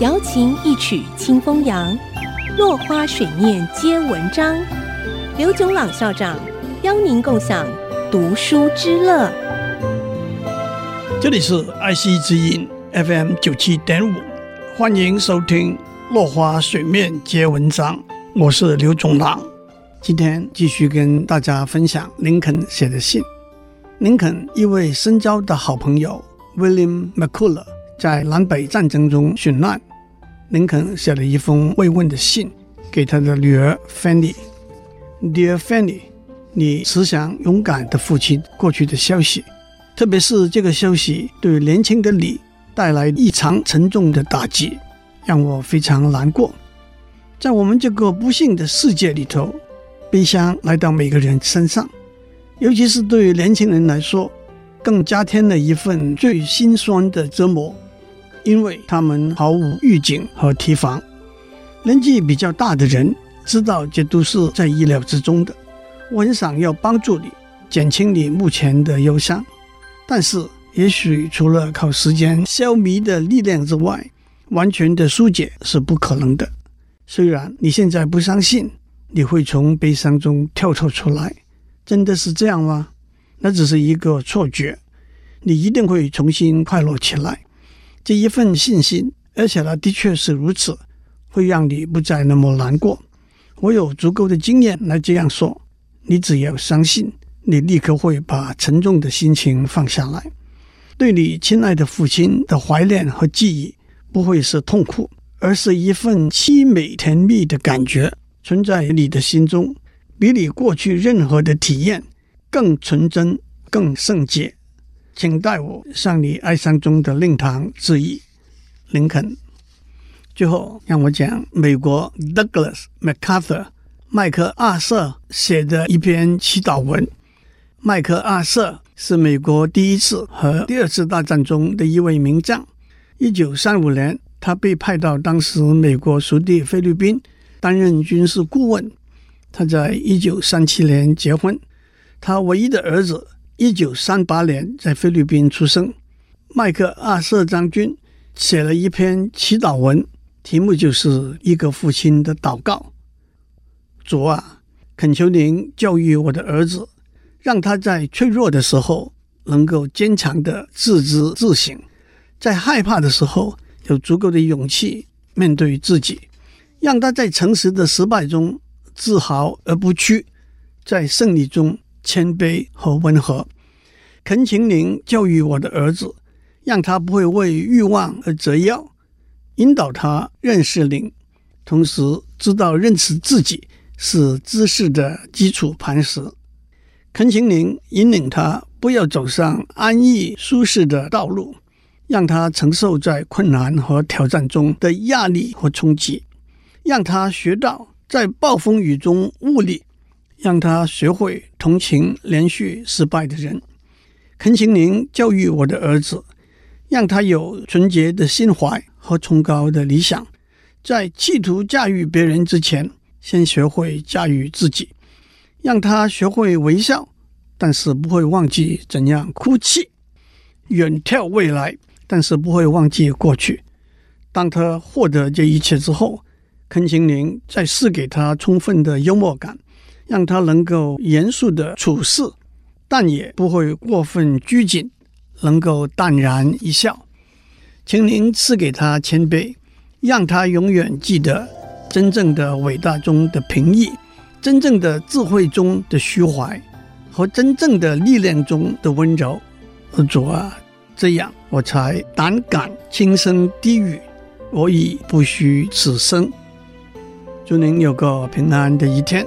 瑶琴一曲清风扬，落花水面皆文章。刘炯朗校长邀您共享读书之乐。这里是爱惜之音 FM 九七点五，欢迎收听《落花水面皆文章》，我是刘炯朗。今天继续跟大家分享林肯写的信。林肯一位深交的好朋友 William McCulloch 在南北战争中殉难，林肯写了一封慰问的信给他的女儿 Fanny。Dear Fanny，你慈祥勇敢的父亲过去的消息，特别是这个消息对年轻的你带来异常沉重的打击，让我非常难过。在我们这个不幸的世界里头，悲伤来到每个人身上。尤其是对于年轻人来说，更加添了一份最心酸的折磨，因为他们毫无预警和提防。年纪比较大的人知道这都是在意料之中的。我很想要帮助你，减轻你目前的忧伤，但是也许除了靠时间消弭的力量之外，完全的纾解是不可能的。虽然你现在不相信你会从悲伤中跳脱出来。真的是这样吗？那只是一个错觉。你一定会重新快乐起来。这一份信心，而且呢的确是如此，会让你不再那么难过。我有足够的经验来这样说。你只要相信，你立刻会把沉重的心情放下来。对你亲爱的父亲的怀念和记忆，不会是痛苦，而是一份凄美甜蜜的感觉，存在你的心中。比你过去任何的体验更纯真、更圣洁，请代我向你哀伤中的令堂致意，林肯。最后，让我讲美国 Douglas MacArthur 麦克阿瑟写的一篇祈祷文。麦克阿瑟是美国第一次和第二次大战中的一位名将。一九三五年，他被派到当时美国属地菲律宾担任军事顾问。他在一九三七年结婚，他唯一的儿子一九三八年在菲律宾出生。麦克阿瑟将军写了一篇祈祷文，题目就是一个父亲的祷告：主啊，恳求您教育我的儿子，让他在脆弱的时候能够坚强的自知自省，在害怕的时候有足够的勇气面对自己，让他在诚实的失败中。自豪而不屈，在胜利中谦卑和温和。恳请您教育我的儿子，让他不会为欲望而折腰，引导他认识您，同时知道认识自己是知识的基础磐石。恳请您引领他，不要走上安逸舒适的道路，让他承受在困难和挑战中的压力和冲击，让他学到。在暴风雨中兀立，让他学会同情连续失败的人。恳请您教育我的儿子，让他有纯洁的心怀和崇高的理想，在企图驾驭别人之前，先学会驾驭自己。让他学会微笑，但是不会忘记怎样哭泣；远眺未来，但是不会忘记过去。当他获得这一切之后，恳请您再赐给他充分的幽默感，让他能够严肃的处事，但也不会过分拘谨，能够淡然一笑。请您赐给他谦卑，让他永远记得真正的伟大中的平易，真正的智慧中的虚怀，和真正的力量中的温柔。主啊，这样我才胆敢轻声低语，我已不虚此生。祝您有个平安的一天，